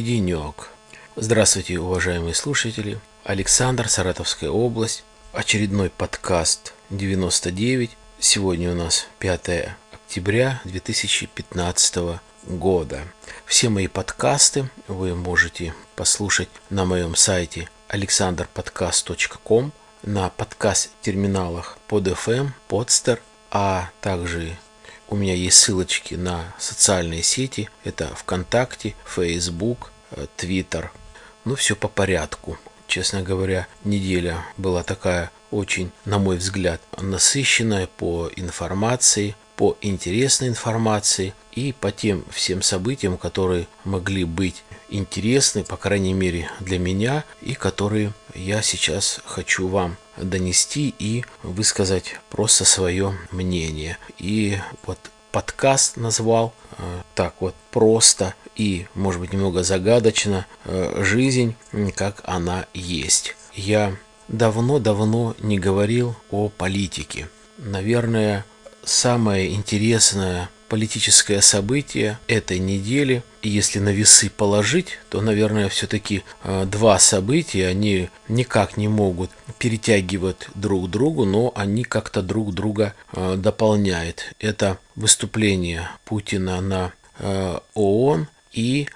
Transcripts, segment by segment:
Денек. Здравствуйте, уважаемые слушатели. Александр, Саратовская область. Очередной подкаст 99. Сегодня у нас 5 октября 2015 года. Все мои подкасты вы можете послушать на моем сайте alexanderpodcast.com, на подкаст-терминалах под FM, Podster, а также у меня есть ссылочки на социальные сети. Это ВКонтакте, Facebook, Twitter. Ну, все по порядку. Честно говоря, неделя была такая очень, на мой взгляд, насыщенная по информации, по интересной информации и по тем всем событиям, которые могли быть интересны, по крайней мере для меня, и которые я сейчас хочу вам донести и высказать просто свое мнение. И вот подкаст назвал э, так вот просто и, может быть, немного загадочно э, жизнь, как она есть. Я давно-давно не говорил о политике. Наверное, самое интересное политическое событие этой недели. И если на весы положить, то, наверное, все-таки э, два события, они никак не могут перетягивать друг другу, но они как-то друг друга э, дополняют. Это выступление Путина на э, ООН и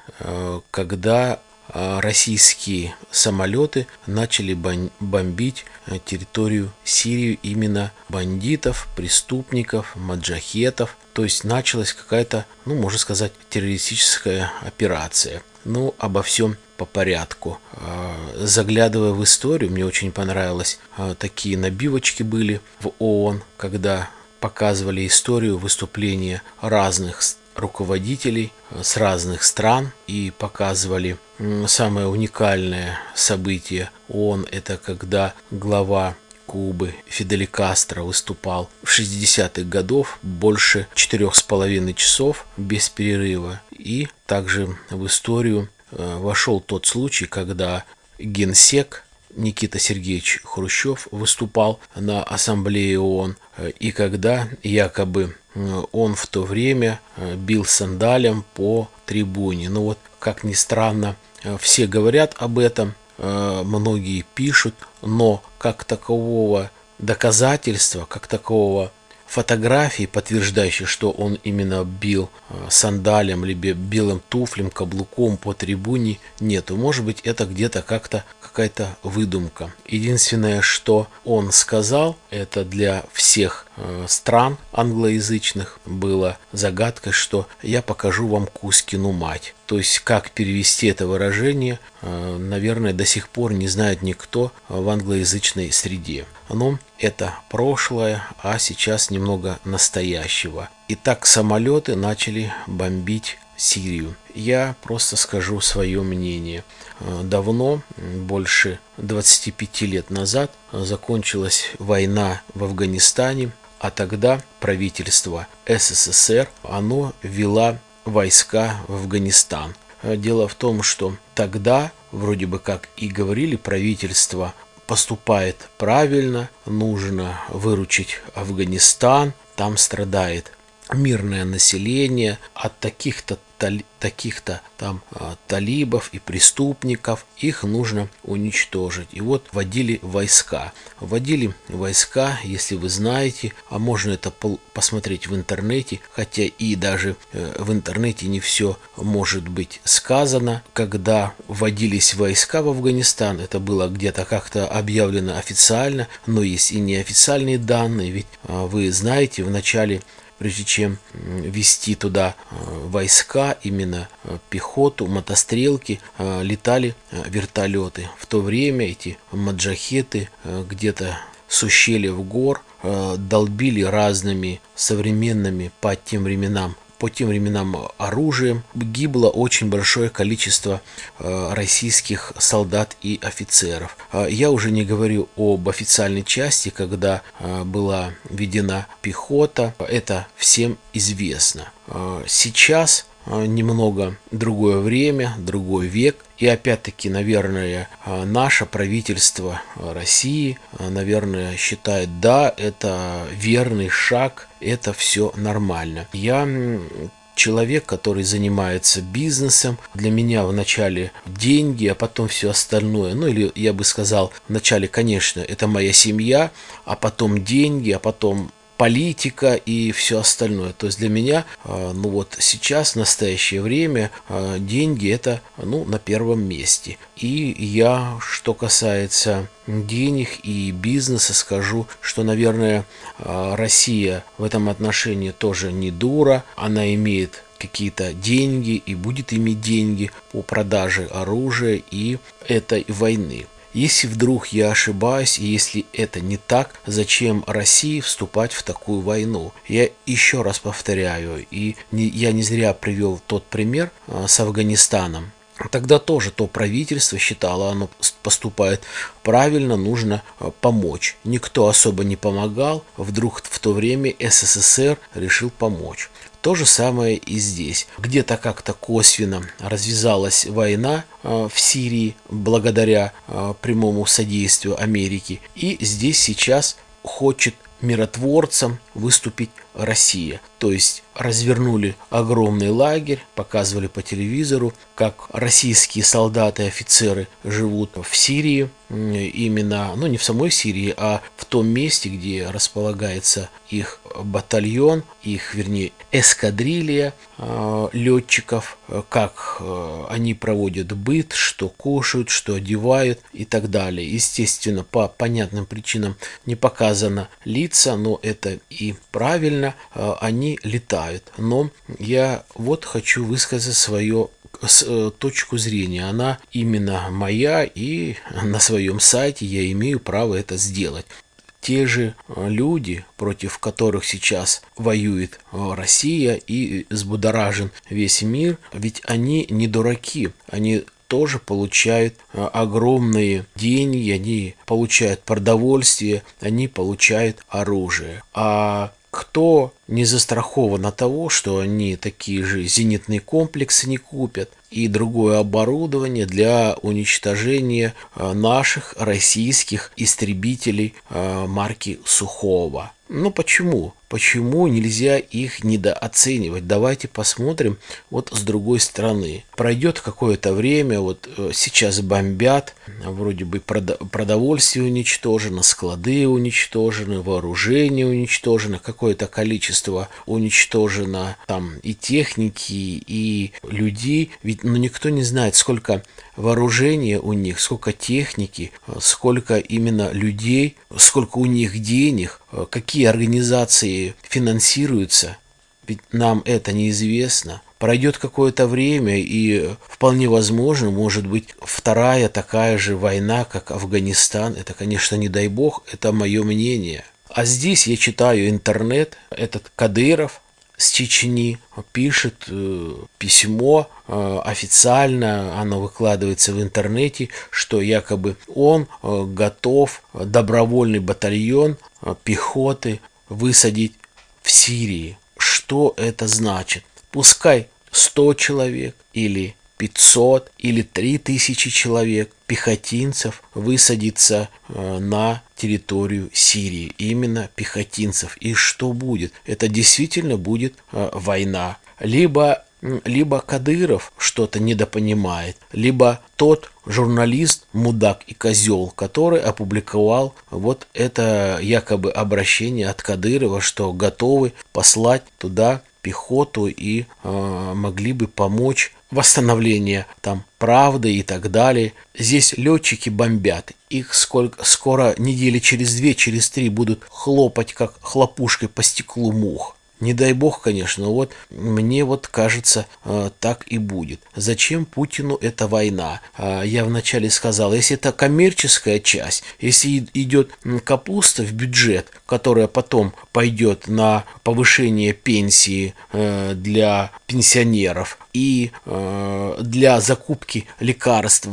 когда российские самолеты начали бомбить территорию Сирии именно бандитов, преступников, маджахетов, то есть началась какая-то, ну, можно сказать, террористическая операция. Ну, обо всем по порядку. А, заглядывая в историю, мне очень понравилось, а, такие набивочки были в ООН, когда показывали историю выступления разных руководителей а, с разных стран и показывали самое уникальное событие ООН, это когда глава Кубы Фидель Кастро выступал в 60-х годов больше четырех с половиной часов без перерыва. И также в историю э, вошел тот случай, когда генсек Никита Сергеевич Хрущев выступал на ассамблее ООН, э, и когда якобы э, он в то время бил сандалем по трибуне. Ну вот, как ни странно, все говорят об этом, многие пишут, но как такового доказательства, как такового фотографии, подтверждающей, что он именно бил э, сандалем, либо белым туфлем, каблуком по трибуне, нету. Может быть, это где-то как-то какая-то выдумка. Единственное, что он сказал, это для всех э, стран англоязычных было загадкой, что я покажу вам Кузькину мать. То есть, как перевести это выражение, наверное, до сих пор не знает никто в англоязычной среде. Но это прошлое, а сейчас немного настоящего. Итак, самолеты начали бомбить Сирию. Я просто скажу свое мнение. Давно, больше 25 лет назад, закончилась война в Афганистане, а тогда правительство СССР, оно ввело войска в Афганистан. Дело в том, что тогда, вроде бы как и говорили правительство поступает правильно, нужно выручить Афганистан, там страдает мирное население. От таких-то таких-то там а, талибов и преступников, их нужно уничтожить. И вот вводили войска. Вводили войска, если вы знаете, а можно это посмотреть в интернете, хотя и даже э, в интернете не все может быть сказано. Когда вводились войска в Афганистан, это было где-то как-то объявлено официально, но есть и неофициальные данные, ведь а, вы знаете, в начале прежде чем вести туда э, войска, именно э, пехоту, мотострелки, э, летали вертолеты. В то время эти маджахеты где-то с ущельев гор долбили разными современными по тем временам по тем временам оружием. Гибло очень большое количество э, российских солдат и офицеров. А я уже не говорю об официальной части, когда э, была введена пехота. Это всем известно. А сейчас э, немного другое время, другой век. И опять-таки, наверное, наше правительство России, наверное, считает, да, это верный шаг это все нормально. Я человек, который занимается бизнесом. Для меня вначале деньги, а потом все остальное. Ну или я бы сказал, вначале, конечно, это моя семья, а потом деньги, а потом политика и все остальное. То есть для меня, а, ну вот сейчас, в настоящее время, а, деньги это, ну, на первом месте. И я, что касается денег и бизнеса, скажу, что, наверное, а, Россия в этом отношении тоже не дура. Она имеет какие-то деньги и будет иметь деньги по продаже оружия и этой войны. Если вдруг я ошибаюсь, и если это не так, зачем России вступать в такую войну? Я еще раз повторяю, и не, я не зря привел тот пример а, с Афганистаном. Тогда тоже то правительство считало, оно поступает правильно, нужно а, помочь. Никто особо не помогал, вдруг в то время СССР решил помочь. То же самое и здесь. Где-то как-то косвенно развязалась война э, в Сирии благодаря э, прямому содействию Америки. И здесь сейчас хочет миротворцем выступить Россия. То есть развернули огромный лагерь, показывали по телевизору, как российские солдаты и офицеры живут в Сирии, именно, ну не в самой Сирии, а в том месте, где располагается их батальон, их, вернее, эскадрилья э, летчиков, как э, они проводят быт, что кушают, что одевают и так далее. Естественно, по понятным причинам не показано лица, но это и правильно, э, они летают. Но я вот хочу высказать свое э, точку зрения. Она именно моя, и на своем сайте я имею право это сделать те же э, люди, против которых сейчас воюет Россия и взбудоражен весь мир, ведь они не дураки, они тоже получают огромные деньги, они получают продовольствие, они получают оружие. А кто не застрахован от того, что они такие же зенитные комплексы не купят и другое оборудование для уничтожения э, наших российских истребителей э, марки Сухого. Ну почему? Почему нельзя их недооценивать? Давайте посмотрим вот с другой стороны. Пройдет какое-то время, вот э, сейчас бомбят, вроде бы продовольствие уничтожено, склады уничтожены, вооружение уничтожено, какое-то количество уничтожено там и техники, и людей. Ведь ну, никто не знает, сколько вооружения у них, сколько техники, сколько именно людей, сколько у них денег, какие организации финансируются. Ведь нам это неизвестно. Пройдет какое-то время, и вполне возможно, может быть, вторая такая же война, как Афганистан. Это, конечно, не дай бог, это мое мнение. А здесь я читаю интернет, этот Кадыров, с Чечни пишет э, письмо э, официально, оно выкладывается в интернете, что якобы он э, готов добровольный батальон э, пехоты высадить в Сирии. Что это значит? Пускай 100 человек или 500 или 3000 человек пехотинцев высадится э, на территорию Сирии. Именно пехотинцев. И что будет? Это действительно будет э, война. Либо либо Кадыров что-то недопонимает, либо тот журналист, мудак и козел, который опубликовал вот это якобы обращение от Кадырова, что готовы послать туда пехоту и э, могли бы помочь восстановление там правды и так далее. Здесь летчики бомбят. Их сколько, скоро недели через две, через три будут хлопать, как хлопушкой по стеклу мух. Не дай бог, конечно, вот мне вот кажется, э, так и будет. Зачем Путину эта война? А, я вначале сказал, если это коммерческая часть, если идет капуста в бюджет, которая потом пойдет на повышение пенсии э, для пенсионеров и э, для закупки лекарств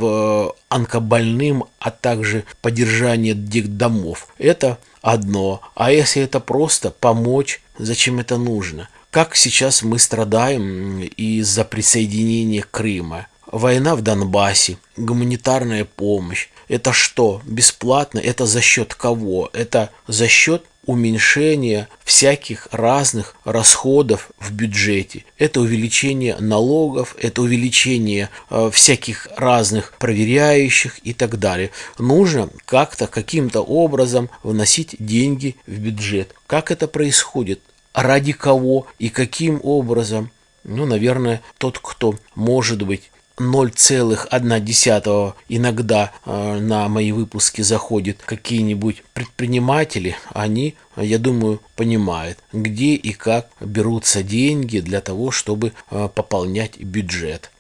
онкобольным, а также поддержания домов, это одно. А если это просто помочь Зачем это нужно? Как сейчас мы страдаем из-за присоединения Крыма? Война в Донбассе, гуманитарная помощь. Это что? Бесплатно? Это за счет кого? Это за счет уменьшение всяких разных расходов в бюджете. Это увеличение налогов, это увеличение э, всяких разных проверяющих и так далее. Нужно как-то, каким-то образом вносить деньги в бюджет. Как это происходит? Ради кого и каким образом? Ну, наверное, тот, кто, может быть, 0,1 иногда э, на мои выпуски заходят какие-нибудь предприниматели, они, я думаю, понимают, где и как берутся деньги для того, чтобы э, пополнять бюджет.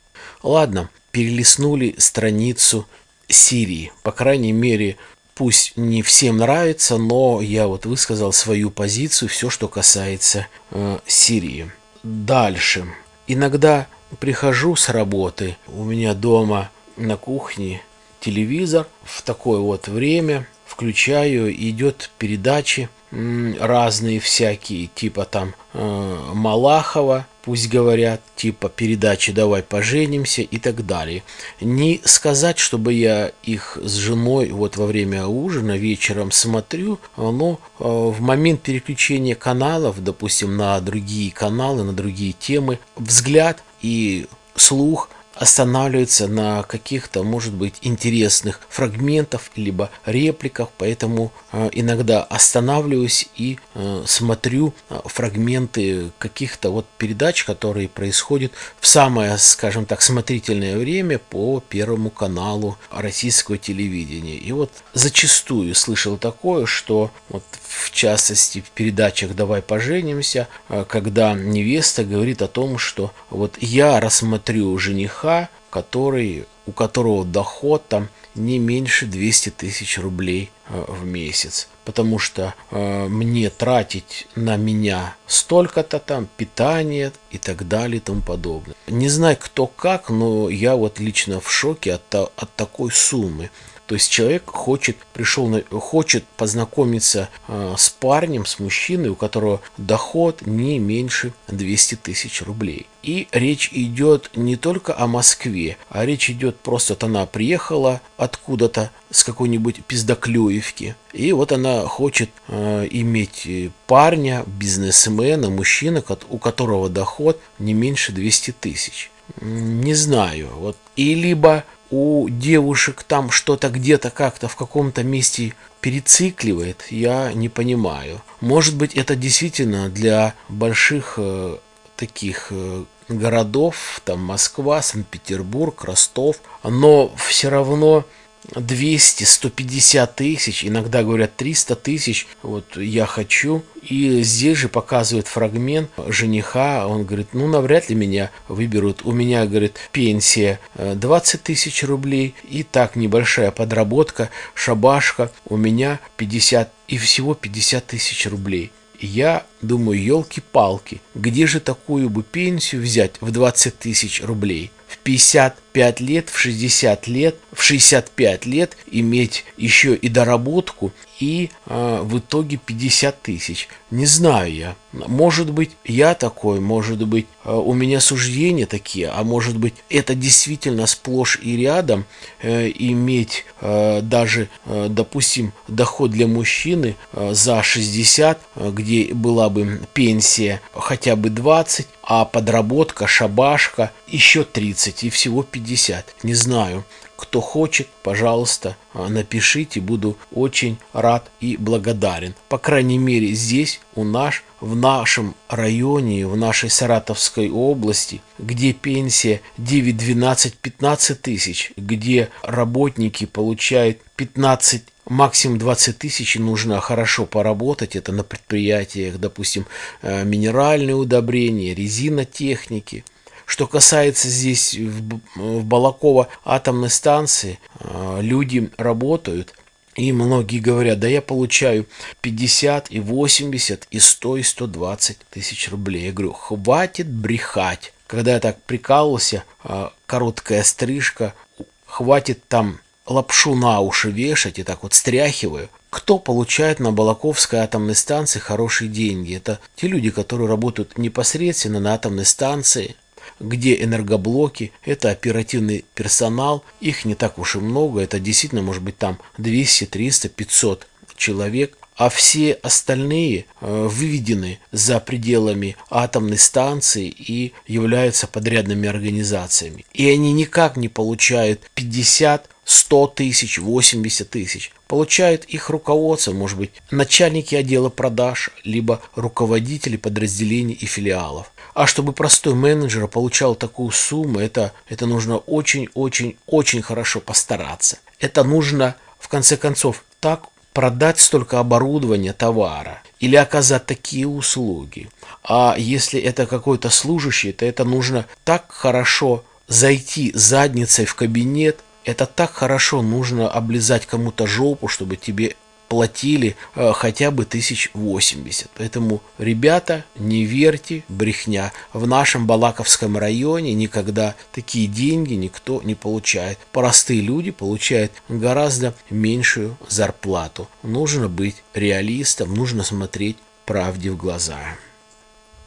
Ладно, перелистнули страницу Сирии. По крайней мере, пусть не всем нравится, но я вот высказал свою позицию, все, что касается э, Сирии. Дальше. Иногда прихожу с работы, у меня дома на кухне телевизор в такое вот время, включаю, идет передачи разные всякие, типа там э, Малахова, пусть говорят, типа передачи «Давай поженимся» и так далее. Не сказать, чтобы я их с женой вот во время ужина вечером смотрю, но э, в момент переключения каналов, допустим, на другие каналы, на другие темы, взгляд и слух останавливается на каких-то, может быть, интересных фрагментах, либо репликах, поэтому э, иногда останавливаюсь и э, смотрю э, фрагменты каких-то вот передач, которые происходят в самое, скажем так, смотрительное время по Первому каналу российского телевидения. И вот зачастую слышал такое, что вот в частности в передачах «Давай поженимся», когда невеста говорит о том, что вот я рассмотрю жениха жениха, который, у которого доход там не меньше 200 тысяч рублей э, в месяц. Потому что э, мне тратить на меня столько-то там, питание и так далее и тому подобное. Не знаю кто как, но я вот лично в шоке от, от такой суммы. То есть человек хочет, пришел, на, хочет познакомиться э, с парнем, с мужчиной, у которого доход не меньше 200 тысяч рублей. И речь идет не только о Москве, а речь идет просто, вот она приехала откуда-то с какой-нибудь пиздоклюевки. И вот она хочет э, иметь парня, бизнесмена, мужчину, у которого доход не меньше 200 тысяч. Не знаю. Вот. И либо у девушек там что-то где-то как-то в каком-то месте перецикливает, я не понимаю. Может быть, это действительно для больших э, таких э, городов, там Москва, Санкт-Петербург, Ростов, но все равно 200, 150 тысяч, иногда говорят 300 тысяч, вот я хочу. И здесь же показывает фрагмент жениха, он говорит, ну навряд ли меня выберут, у меня, говорит, пенсия 20 э, тысяч рублей, и так небольшая подработка, шабашка, у меня 50 и всего 50 тысяч рублей. Я думаю, елки-палки, где же такую бы пенсию взять в 20 тысяч рублей? В 55 лет, в 60 лет, в 65 лет иметь еще и доработку и э, в итоге 50 тысяч. Не знаю я. Может быть, я такой, может быть, э, у меня суждения такие, а может быть, это действительно сплошь и рядом э, иметь э, даже, э, допустим, доход для мужчины э, за 60, э, где была бы пенсия хотя бы 20, а подработка, шабашка еще 30 и всего 50. Не знаю. Кто хочет, пожалуйста, а, напишите, буду очень рад и благодарен. По крайней мере, здесь у нас, в нашем районе, в нашей Саратовской области, где пенсия 9, 12, 15 тысяч, где работники получают 15 максимум 20 тысяч нужно хорошо поработать. Это на предприятиях, допустим, э, минеральные удобрения, резинотехники – что касается здесь в, в Балаково атомной станции, а, люди работают, и многие говорят, да я получаю 50 и 80 и 100 и 120 тысяч рублей. Я говорю, хватит брехать. Когда я так прикалывался, а, короткая стрижка, хватит там лапшу на уши вешать и так вот стряхиваю. Кто получает на Балаковской атомной станции хорошие деньги? Это те люди, которые работают непосредственно на атомной станции, где энергоблоки, это оперативный персонал, их не так уж и много, это действительно может быть там 200, 300, 500 человек, а все остальные э, выведены за пределами атомной станции и являются подрядными организациями. И они никак не получают 50 100 тысяч, 80 тысяч. Получают их руководство, может быть, начальники отдела продаж, либо руководители подразделений и филиалов. А чтобы простой менеджер получал такую сумму, это, это нужно очень-очень-очень хорошо постараться. Это нужно, в конце концов, так продать столько оборудования, товара или оказать такие услуги. А если это какой-то служащий, то это нужно так хорошо зайти задницей в кабинет, это так хорошо нужно облизать кому-то жопу, чтобы тебе платили э, хотя бы 1080. Поэтому, ребята, не верьте, брехня. В нашем Балаковском районе никогда такие деньги никто не получает. Простые люди получают гораздо меньшую зарплату. Нужно быть реалистом, нужно смотреть правде в глаза.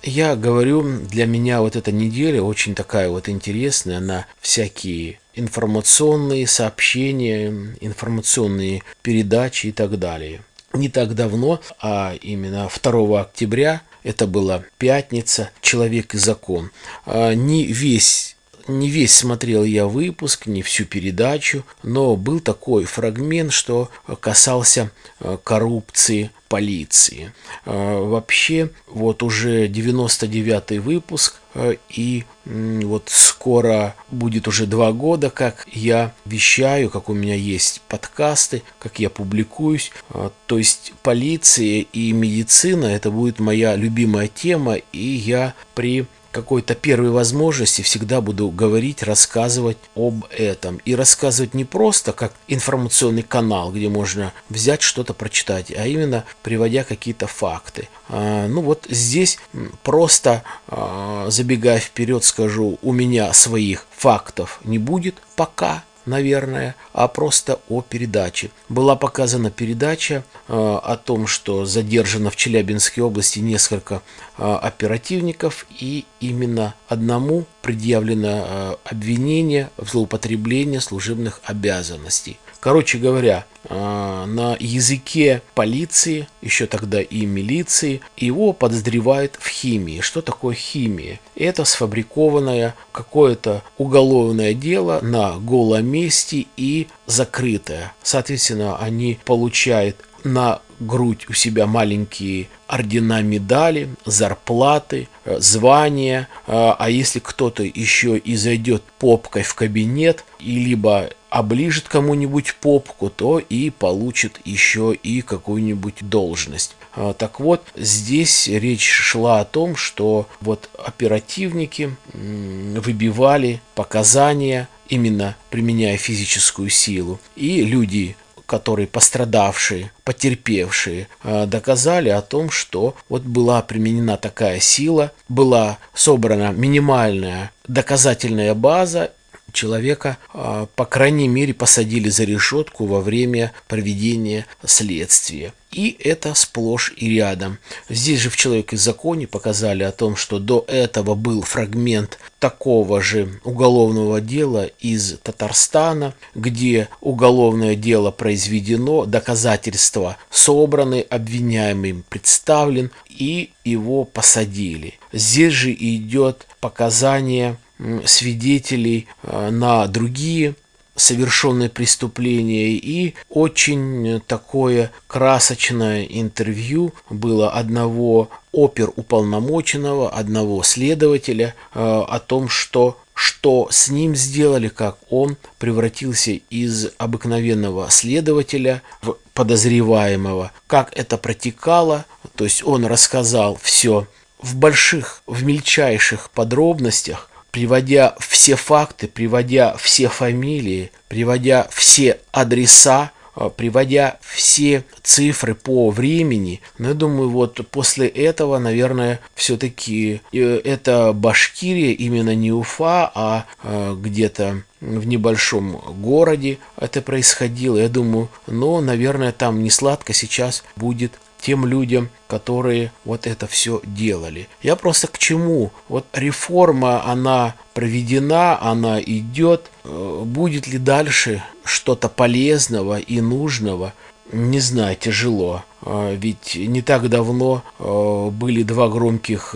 Я говорю, для меня вот эта неделя очень такая вот интересная на всякие информационные сообщения, информационные передачи и так далее. Не так давно, а именно 2 октября, это была пятница, «Человек и закон», а, не весь не весь смотрел я выпуск, не всю передачу, но был такой фрагмент, что касался а, коррупции полиции. А, вообще, вот уже 99-й выпуск, а, и вот скоро будет уже два года, как я вещаю, как у меня есть подкасты, как я публикуюсь. А, то есть полиция и медицина – это будет моя любимая тема, и я при какой-то первой возможности всегда буду говорить, рассказывать об этом. И рассказывать не просто как информационный канал, где можно взять что-то прочитать, а именно приводя какие-то факты. А, ну вот здесь просто а, забегая вперед скажу, у меня своих фактов не будет пока, наверное, а просто о передаче. Была показана передача э, о том, что задержано в Челябинской области несколько э, оперативников, и именно одному предъявлено э, обвинение в злоупотреблении служебных обязанностей. Короче говоря, а, на языке полиции, еще тогда и милиции, его подозревают в химии. Что такое химия? Это сфабрикованное какое-то уголовное дело на голом месте и закрытое. Соответственно, они получают на грудь у себя маленькие ордена, медали, зарплаты, э, звания. А, а если кто-то еще и зайдет попкой в кабинет, и либо оближет кому-нибудь попку, то и получит еще и какую-нибудь должность. А, так вот, здесь речь шла о том, что вот оперативники выбивали показания, именно применяя физическую силу, и люди которые пострадавшие, потерпевшие, а, доказали о том, что вот была применена такая сила, была собрана минимальная доказательная база, человека, а, по крайней мере, посадили за решетку во время проведения следствия. И это сплошь и рядом. Здесь же в «Человеке в законе» показали о том, что до этого был фрагмент такого же уголовного дела из Татарстана, где уголовное дело произведено, доказательства собраны, обвиняемый представлен и его посадили. Здесь же идет показание свидетелей э, на другие совершенные преступления. И очень такое красочное интервью было одного опер уполномоченного, одного следователя э, о том, что что с ним сделали, как он превратился из обыкновенного следователя в подозреваемого, как это протекало, то есть он рассказал все в больших, в мельчайших подробностях, приводя все факты, приводя все фамилии, приводя все адреса, а, приводя все цифры по времени, но я думаю, вот после этого, наверное, все-таки э, это Башкирия, именно не Уфа, а, а где-то в небольшом городе это происходило. Я думаю, но, наверное, там не сладко сейчас будет тем людям, которые вот это все делали. Я просто к чему? Вот реформа, она проведена, она идет. Э, будет ли дальше что-то полезного и нужного? не знаю, тяжело. Ведь не так давно были два громких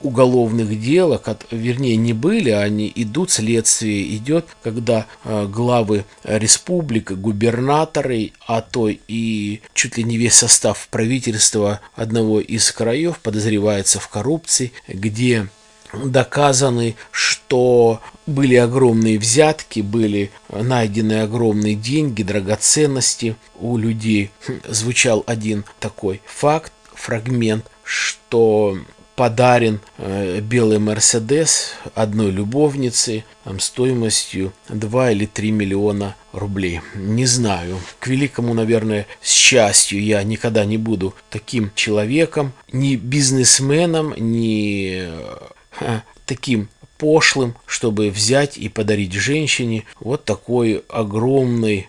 уголовных дел, вернее не были, они идут, следствие идет, когда э, главы республик, губернаторы, а то и чуть ли не весь состав правительства одного из краев подозревается в коррупции, где доказаны, что были огромные взятки, были найдены огромные деньги, драгоценности у людей. Звучал один такой факт, фрагмент, что подарен э, белый Мерседес одной любовнице там, стоимостью 2 или 3 миллиона рублей. Не знаю. К великому, наверное, счастью я никогда не буду таким человеком, ни бизнесменом, ни э, таким пошлым, чтобы взять и подарить женщине вот такой огромный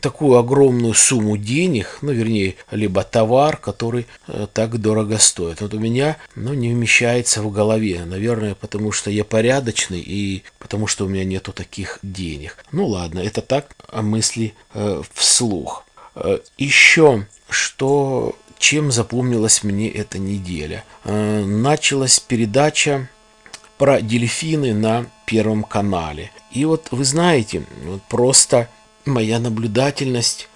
такую огромную сумму денег, ну, вернее, либо товар, который э, так дорого стоит. Вот у меня, ну, не вмещается в голове, наверное, потому что я порядочный и потому что у меня нету таких денег. Ну, ладно, это так, а мысли э, вслух. Э, еще, что, чем запомнилась мне эта неделя? Э, началась передача про дельфины на Первом канале. И вот вы знаете, просто моя наблюдательность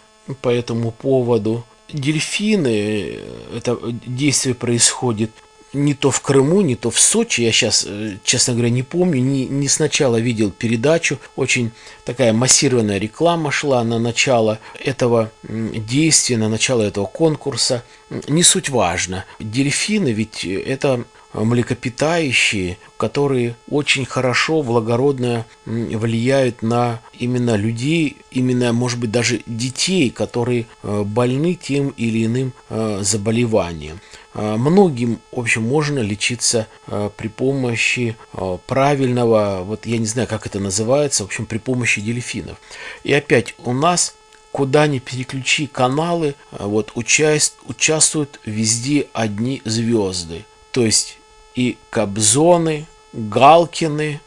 по этому поводу. Дельфины, это действие происходит не то в Крыму, не то в Сочи. Я сейчас, э, честно говоря, не помню. Не, не сначала видел передачу. Очень такая массированная реклама шла на начало этого действия, на начало этого конкурса. Не суть важно. Дельфины ведь это млекопитающие, которые очень хорошо, благородно влияют на именно людей, именно, может быть, даже детей, которые э, больны тем или иным э, заболеванием. Э, многим, в общем, можно лечиться при помощи правильного, вот я не знаю, как это называется, в общем, при помощи дельфинов. И опять у нас куда ни переключи каналы, вот участвуют везде одни звезды. То есть и Кобзоны, Галкины,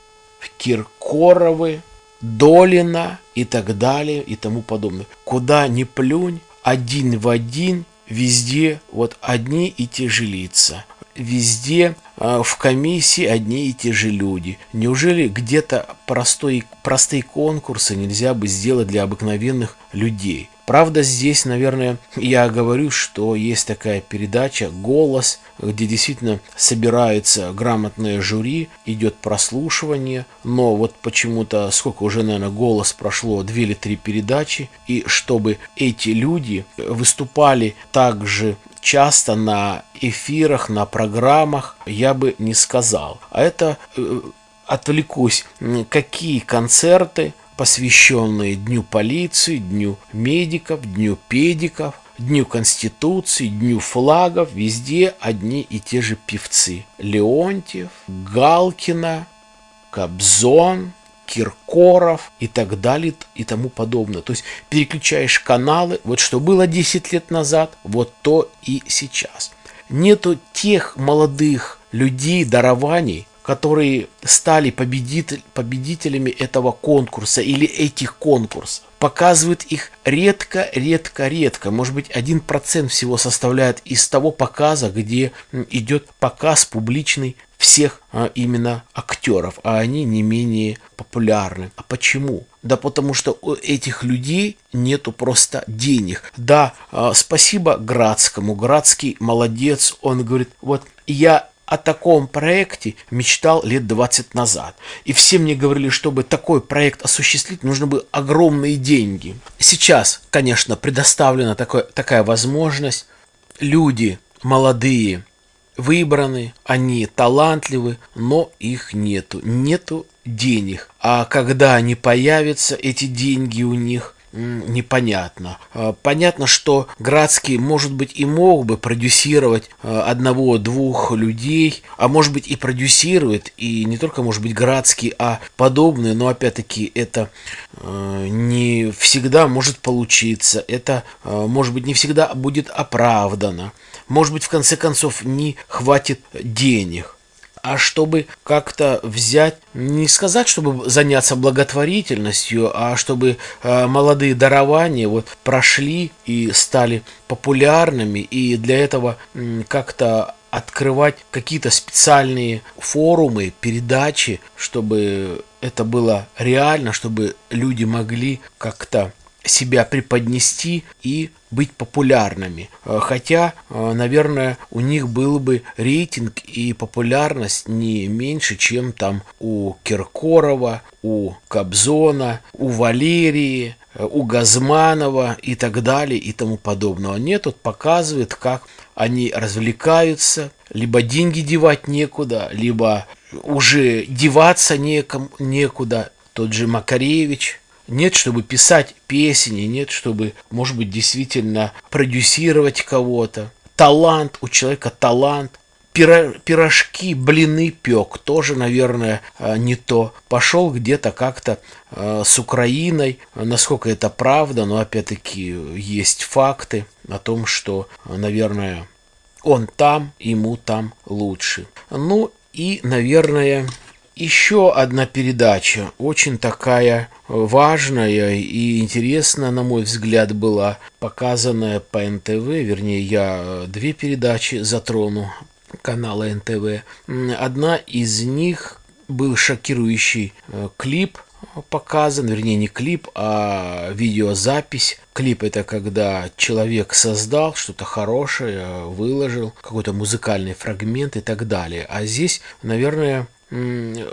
Киркоровы, Долина и так далее и тому подобное. Куда ни плюнь, один в один, везде вот одни и те же лица. Везде э, в комиссии одни и те же люди. Неужели где-то простой, простые конкурсы нельзя бы сделать для обыкновенных людей? Правда, здесь, наверное, я говорю, что есть такая передача «Голос», где действительно собирается грамотное жюри, идет прослушивание, но вот почему-то, сколько уже, наверное, «Голос» прошло, две или три передачи, и чтобы эти люди выступали также часто на эфирах, на программах, я бы не сказал. А это э, отвлекусь, какие концерты посвященные Дню полиции, Дню медиков, Дню педиков, Дню Конституции, Дню флагов, везде одни и те же певцы. Леонтьев, Галкина, Кобзон, Киркоров и так далее и тому подобное. То есть переключаешь каналы, вот что было 10 лет назад, вот то и сейчас. Нету тех молодых людей, дарований, которые стали победитель, победителями этого конкурса или этих конкурсов. Показывают их редко, редко, редко. Может быть, один процент всего составляет из того показа, где идет показ публичный всех а, именно актеров, а они не менее популярны. А почему? Да потому что у этих людей нету просто денег. Да, а, спасибо Градскому. Градский молодец. Он говорит, вот я о таком проекте мечтал лет 20 назад. И все мне говорили, чтобы такой проект осуществить, нужно бы огромные деньги. Сейчас, конечно, предоставлена такой, такая возможность. Люди молодые, выбраны, они талантливы, но их нету. Нету денег. А когда они появятся, эти деньги у них, непонятно. А, понятно, что Градский, может быть, и мог бы продюсировать а, одного-двух людей, а может быть и продюсирует, и не только, может быть, Градский, а подобные, но опять-таки это а, не всегда может получиться, это, может быть, не всегда будет оправдано, может быть, в конце концов, не хватит денег. А чтобы как-то взять, не сказать, чтобы заняться благотворительностью, а чтобы э, молодые дарования вот прошли и стали популярными, и для этого м, как-то открывать какие-то специальные форумы, передачи, чтобы это было реально, чтобы люди могли как-то себя преподнести и быть популярными. Э, хотя, э, наверное, у них был бы рейтинг и популярность не меньше, чем там у Киркорова, у Кобзона, у Валерии, э, у Газманова и так далее и тому подобного. Нет, тут показывает, как они развлекаются, либо деньги девать некуда, либо уже деваться некому, некуда. Тот же Макаревич – нет, чтобы писать песни, нет, чтобы, может быть, действительно продюсировать кого-то. Талант, у человека талант. Пирожки, блины пек, тоже, наверное, э, не то. Пошел где-то как-то э, с Украиной, насколько это правда, но опять-таки есть факты о том, что, наверное, он там, ему там лучше. Ну и, наверное, еще одна передача, очень такая важная и интересная, на мой взгляд, была показанная по НТВ, вернее, я две передачи затрону канала НТВ. Одна из них был шокирующий э, клип показан, вернее не клип, а видеозапись. Клип это когда человек создал что-то хорошее, выложил какой-то музыкальный фрагмент и так далее. А здесь, наверное,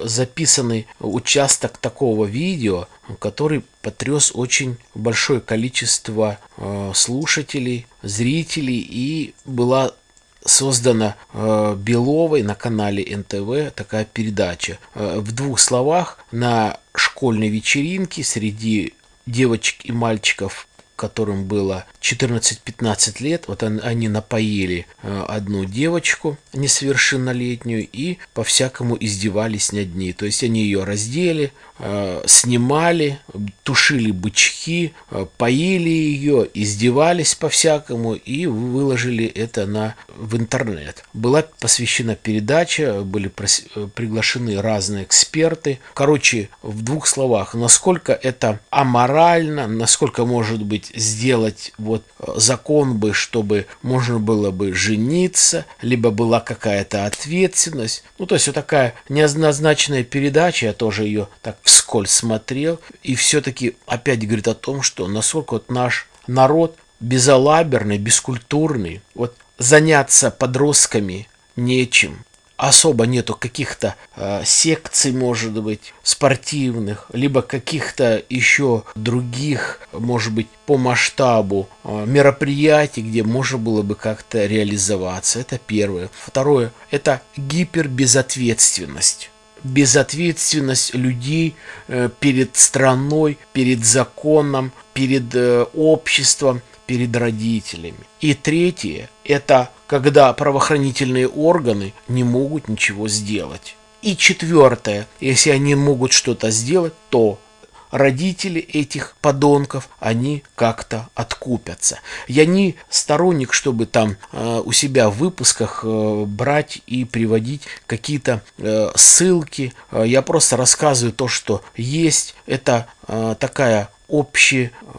записанный участок такого видео, который потряс очень большое количество э, слушателей, зрителей и была создана э, Беловой на канале НТВ такая передача. Э, в двух словах, на школьной вечеринке среди девочек и мальчиков которым было 14-15 лет, вот они напоили э, одну девочку несовершеннолетнюю и по-всякому издевались над ней. То есть они ее раздели, снимали, тушили бычки, э, поили ее, издевались по-всякому и выложили это на, в интернет. Была посвящена передача, были приглашены разные эксперты. Короче, в двух словах, насколько это аморально, насколько может быть сделать вот э, закон бы, чтобы можно было бы жениться, либо была какая-то ответственность. Ну, то есть вот такая неоднозначная передача, я тоже ее так вскользь смотрел, и все-таки опять говорит о том, что насколько вот наш народ безалаберный, бескультурный, вот заняться подростками нечем, особо нету каких-то э, секций, может быть, спортивных, либо каких-то еще других, может быть, по масштабу э, мероприятий, где можно было бы как-то реализоваться. Это первое. Второе – это гипербезответственность безответственность людей э, перед страной, перед законом, перед э, обществом, перед родителями. И третье – это когда правоохранительные органы не могут ничего сделать. И четвертое, если они могут что-то сделать, то родители этих подонков, они как-то откупятся. Я не сторонник, чтобы там э, у себя в выпусках э, брать и приводить какие-то э, ссылки. Э, я просто рассказываю то, что есть. Это э, такая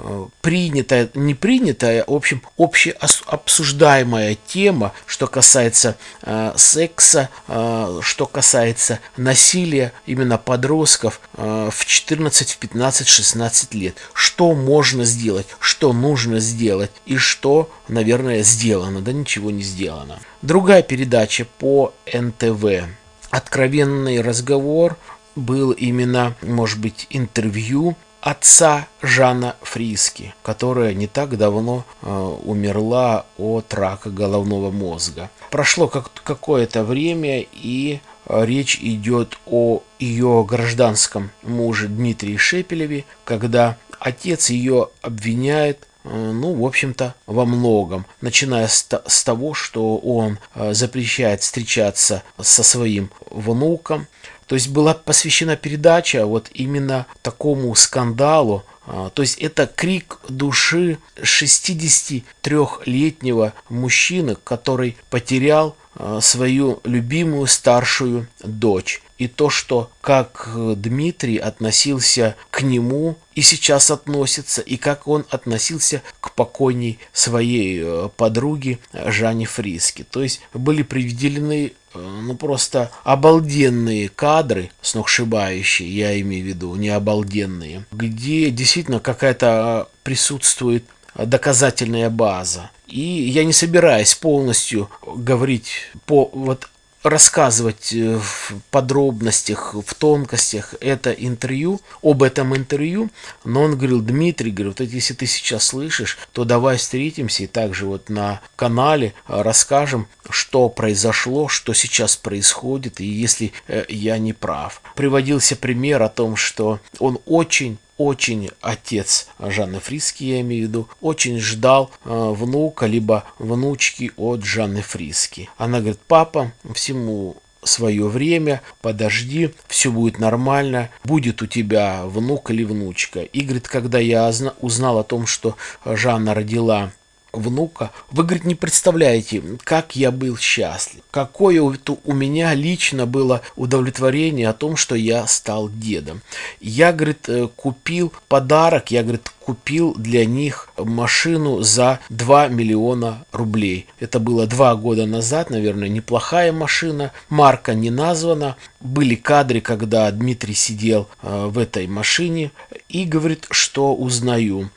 общепринятая, не принятая, в общем, общеобсуждаемая тема, что касается э, секса, э, что касается насилия именно подростков э, в 14, в 15, 16 лет. Что можно сделать, что нужно сделать и что, наверное, сделано, да ничего не сделано. Другая передача по НТВ. Откровенный разговор был именно, может быть, интервью отца Жана Фриски, которая не так давно э, умерла от рака головного мозга. Прошло как какое-то время, и э, речь идет о ее гражданском муже Дмитрии Шепелеве, когда отец ее обвиняет э, ну, в общем-то, во многом. Начиная с, с того, что он э, запрещает встречаться со своим внуком, то есть была посвящена передача вот именно такому скандалу. А, то есть это крик души 63-летнего мужчины, который потерял э, свою любимую старшую дочь. И то, что как Дмитрий относился к нему и сейчас относится, и как он относился к покойней своей э, подруге Жанне Фриски. То есть были приведены ну просто обалденные кадры, сногсшибающие, я имею в виду, не обалденные, где действительно какая-то присутствует доказательная база. И я не собираюсь полностью говорить по вот рассказывать э, в подробностях, в тонкостях это интервью, об этом интервью, но он говорил, Дмитрий, говорит, вот если ты сейчас слышишь, то давай встретимся и также вот на канале э, расскажем, что произошло, что сейчас происходит, и если э, я не прав. Приводился пример о том, что он очень очень отец Жанны Фриски, я имею в виду, очень ждал э, внука либо внучки от Жанны Фриски. Она говорит, папа, всему свое время, подожди, все будет нормально, будет у тебя внук или внучка. И говорит, когда я узнал о том, что Жанна родила внука. Вы, говорит, не представляете, как я был счастлив. Какое у меня лично было удовлетворение о том, что я стал дедом. Я, говорит, э, купил подарок, я, говорит, купил для них машину за 2 миллиона рублей. Это было два года назад, наверное, неплохая машина. Марка не названа. Были кадры, когда Дмитрий сидел э, в этой машине и говорит, что узнаю.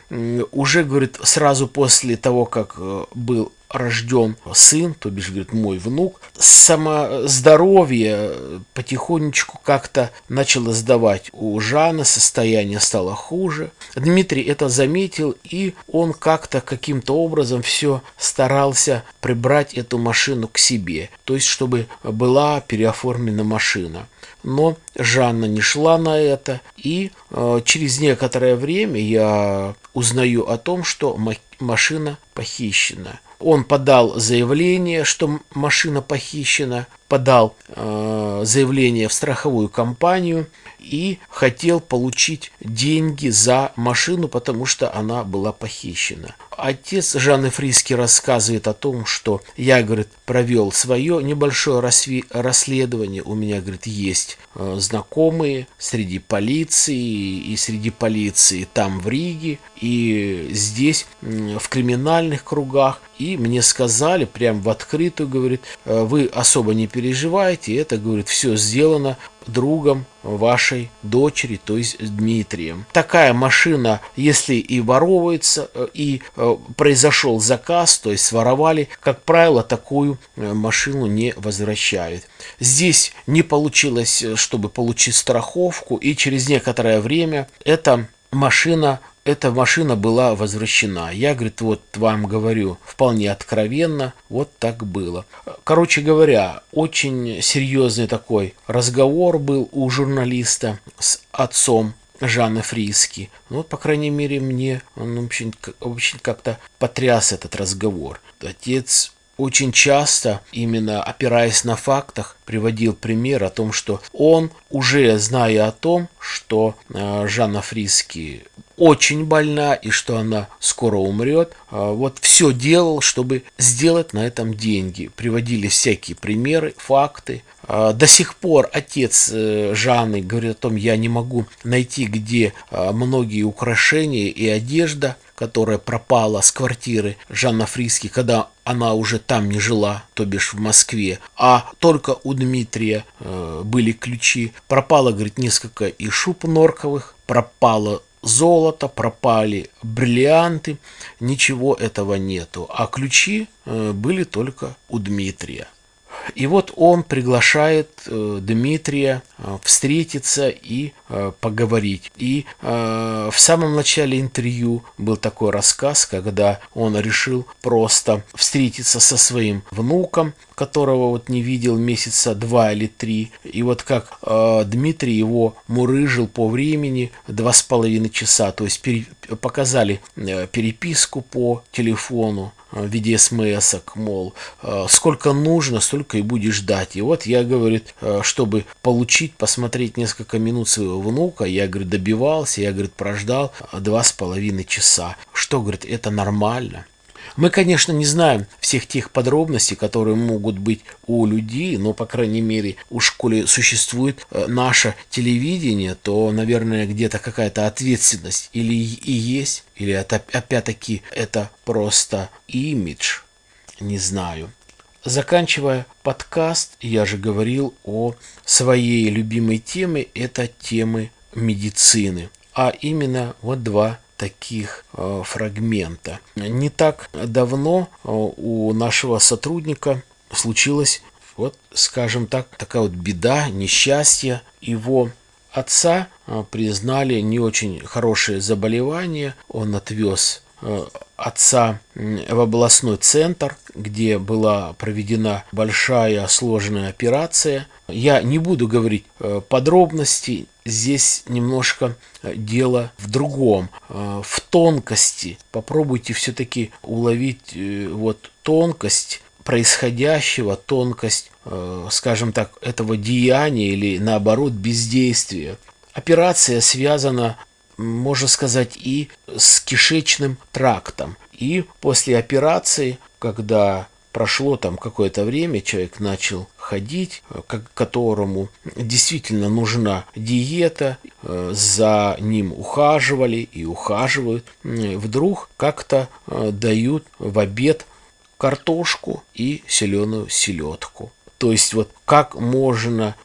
Уже, говорит, сразу после того, как э, был рожден сын, то бишь, говорит, мой внук, самоздоровье потихонечку как-то начало сдавать у Жана, состояние стало хуже. Дмитрий это заметил, и он как-то каким-то образом все старался прибрать эту машину к себе, то есть, чтобы была переоформлена машина. Но Жанна не шла на это, и э, через некоторое время я узнаю о том, что машина похищена. Он подал заявление, что машина похищена, подал э, заявление в страховую компанию и хотел получить деньги за машину, потому что она была похищена. Отец Жанны Фриски рассказывает о том, что я, говорит, провел свое небольшое расследование. У меня, говорит, есть э, знакомые среди полиции и среди полиции там в Риге и здесь в криминальных кругах. И мне сказали прям в открытую, говорит, «Э, вы особо не переживайте, это, говорит, все сделано другом вашей дочери, то есть Дмитрием. Такая машина, если и воровывается, э, и э, произошел заказ, то есть своровали, как правило, такую машину не возвращают. Здесь не получилось, чтобы получить страховку, и через некоторое время эта машина эта машина была возвращена. Я, говорит, вот вам говорю вполне откровенно, вот так было. Короче говоря, очень серьезный такой разговор был у журналиста с отцом Жанны Фриски. Ну, вот, по крайней мере, мне он очень, очень как-то потряс этот разговор. Отец очень часто, именно опираясь на фактах, приводил пример о том, что он, уже зная о том, что э, Жанна Фриски очень больна и что она скоро умрет. А, вот все делал, чтобы сделать на этом деньги. Приводили всякие примеры, факты. А, до сих пор отец э, Жанны говорит о том, я не могу найти, где а, многие украшения и одежда, которая пропала с квартиры Жанна Фриски, когда она уже там не жила, то бишь в Москве, а только у Дмитрия э, были ключи. Пропало, говорит, несколько и шуб норковых, пропало золото, пропали бриллианты, ничего этого нету. А ключи э, были только у Дмитрия. И вот он приглашает э, Дмитрия э, встретиться и э, поговорить. И в самом начале интервью был такой рассказ, когда он решил просто встретиться со своим внуком, которого вот не видел месяца два или три. И вот как Дмитрий его мурыжил по времени два с половиной часа, то есть показали переписку по телефону, в виде смс мол, «Э, сколько нужно, столько и будешь ждать. И вот я, говорит, э, чтобы получить, посмотреть несколько минут своего внука, я, говорит, добивался, я, говорит, прождал два с половиной часа. Что, говорит, это нормально? Мы, конечно, не знаем всех тех подробностей, которые могут быть у людей, но, по крайней мере, у школе существует э, наше телевидение, то, наверное, где-то какая-то ответственность или и есть, или это, опять-таки это просто имидж, не знаю. Заканчивая подкаст, я же говорил о своей любимой теме, это темы медицины, а именно вот два таких э, фрагмента. Не так давно э, у нашего сотрудника случилась, вот, скажем так, такая вот беда, несчастье. Его отца э, признали не очень хорошее заболевание. Он отвез отца в областной центр, где была проведена большая сложная операция. Я не буду говорить подробностей, здесь немножко э, дело в другом, э, в тонкости. Попробуйте все-таки уловить э, вот тонкость происходящего, тонкость, скажем так, этого деяния или наоборот бездействия. Операция связана, можно сказать, и с кишечным трактом. И после операции, когда прошло там какое-то время, человек начал ходить, э, которому действительно нужна диета, э, за ним ухаживали и ухаживают, вдруг как-то э, дают в обед картошку и зеленую селедку. То есть вот как можно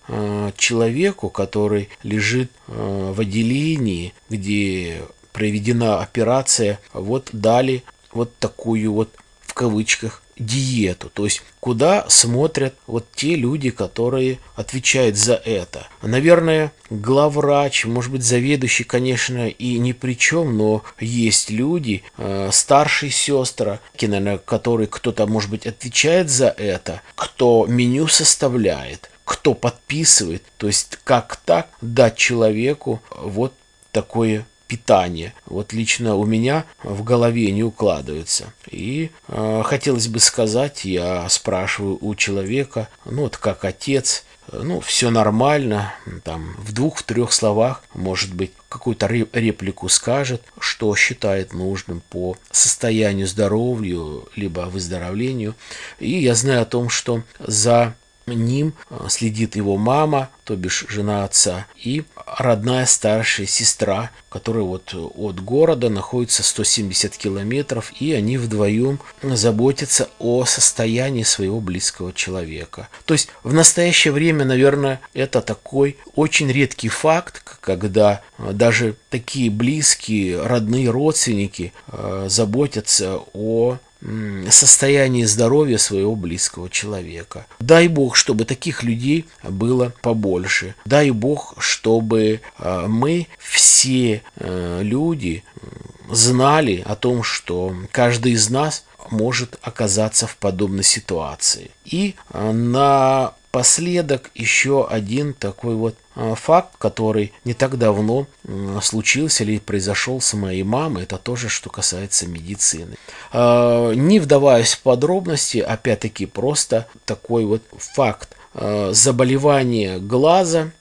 человеку, который лежит в отделении, где проведена операция, вот дали вот такую вот в кавычках диету, то есть куда смотрят вот те люди, которые отвечают за это. Наверное, главврач, может быть, заведующий, конечно, и ни при чем, но есть люди, э, старшие сестры, наверное, которые кто-то, может быть, отвечает за это, кто меню составляет, кто подписывает, то есть как так дать человеку вот такое питания. Вот лично у меня в голове не укладывается. И э, хотелось бы сказать, я спрашиваю у человека, ну вот как отец, ну, все нормально, там, в двух-трех словах, может быть, какую-то реплику скажет, что считает нужным по состоянию здоровью, либо выздоровлению. И я знаю о том, что за ним э, следит его мама, то бишь жена отца, и родная старшая сестра, которая вот от города находится 170 километров, и они вдвоем заботятся о состоянии своего близкого человека. То есть в настоящее время, наверное, это такой очень редкий факт, когда э, даже такие близкие, родные родственники э, заботятся о состоянии здоровья своего близкого человека. Дай Бог, чтобы таких людей было побольше. Дай Бог, чтобы а, мы все э, люди знали о том, что каждый из нас может оказаться в подобной ситуации. И а, на Последок еще один такой вот а, факт, который не так давно случился или произошел с моей мамой, это тоже, что касается медицины. А, не вдаваясь в подробности, опять-таки просто такой вот факт. Заболевание глаза.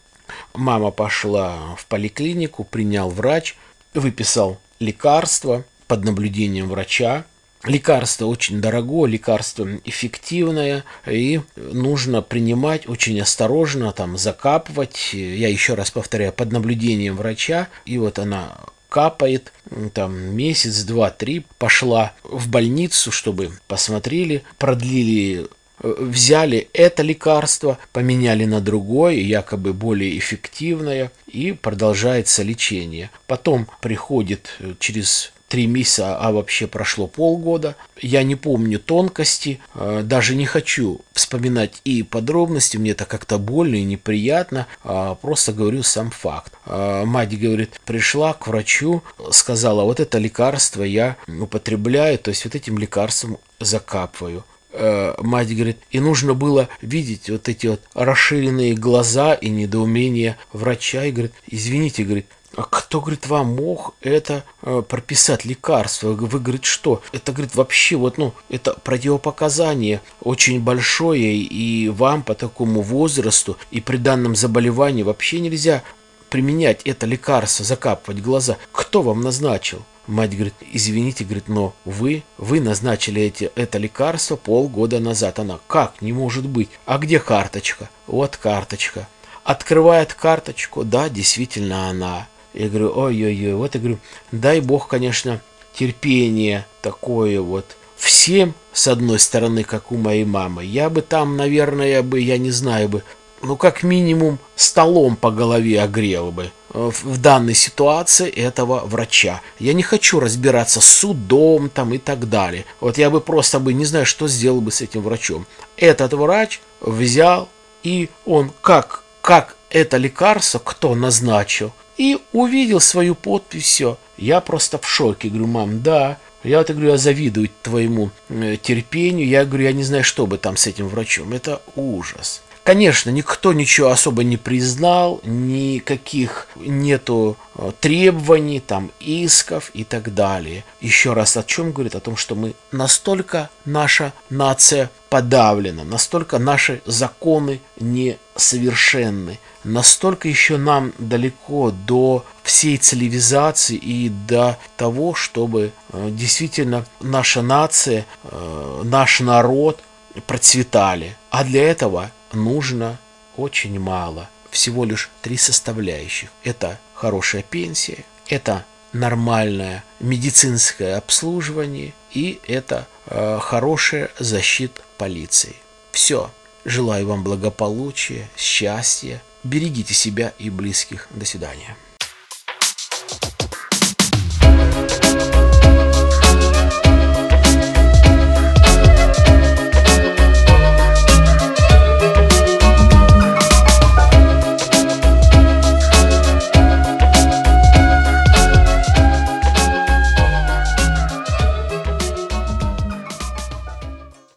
Мама пошла в поликлинику, принял врач, выписал лекарство под наблюдением врача. Лекарство очень дорогое, лекарство эффективное, и нужно принимать очень осторожно, там, закапывать. Я еще раз повторяю, под наблюдением врача. И вот она капает, там месяц, два, три, пошла в больницу, чтобы посмотрели, продлили э, взяли это лекарство, поменяли на другое, якобы более эффективное, и продолжается лечение. Потом приходит через три месяца, а вообще прошло полгода. Я не помню тонкости, э, даже не хочу вспоминать и подробности, мне это как-то больно и неприятно, а просто говорю сам факт. А мать говорит, пришла к врачу, сказала, вот это лекарство я употребляю, то есть вот этим лекарством закапываю э, мать говорит, и нужно было видеть вот эти вот расширенные глаза и недоумение врача, и говорит, извините, говорит, кто, говорит, вам мог это э, прописать лекарство? Вы, говорит, что? Это, говорит, вообще вот, ну, это противопоказание очень большое, и вам по такому возрасту и при данном заболевании вообще нельзя применять это лекарство, закапывать глаза. Кто вам назначил? Мать говорит, извините, говорит, но вы, вы назначили эти, это лекарство полгода назад. Она, как, не может быть. А где карточка? Вот карточка. Открывает карточку, да, действительно она. Я говорю, ой-ой-ой, вот я говорю, дай бог, конечно, терпение такое вот всем, с одной стороны, как у моей мамы. Я бы там, наверное, бы, я не знаю бы, ну, как минимум, столом по голове огрел бы э, в данной ситуации этого врача. Я не хочу разбираться с судом там и так далее. Вот я бы просто бы не знаю, что сделал бы с этим врачом. Этот врач взял и он как, как это лекарство, кто назначил, и увидел свою подпись, все. Я просто в шоке. Говорю, мам, да, я вот говорю, я завидую твоему э, терпению. Я говорю, я не знаю, что бы там с этим врачом. Это ужас. Конечно, никто ничего особо не признал, никаких нету э, требований, там, исков и так далее. Еще раз о чем говорит? О том, что мы настолько наша нация подавлена, настолько наши законы несовершенны, настолько еще нам далеко до всей цивилизации и до того, чтобы э, действительно наша нация, э, наш народ процветали. А для этого нужно очень мало. Всего лишь три составляющих. Это хорошая пенсия, это нормальное медицинское обслуживание и это э, хорошая защита полиции. Все. Желаю вам благополучия, счастья. Берегите себя и близких. До свидания.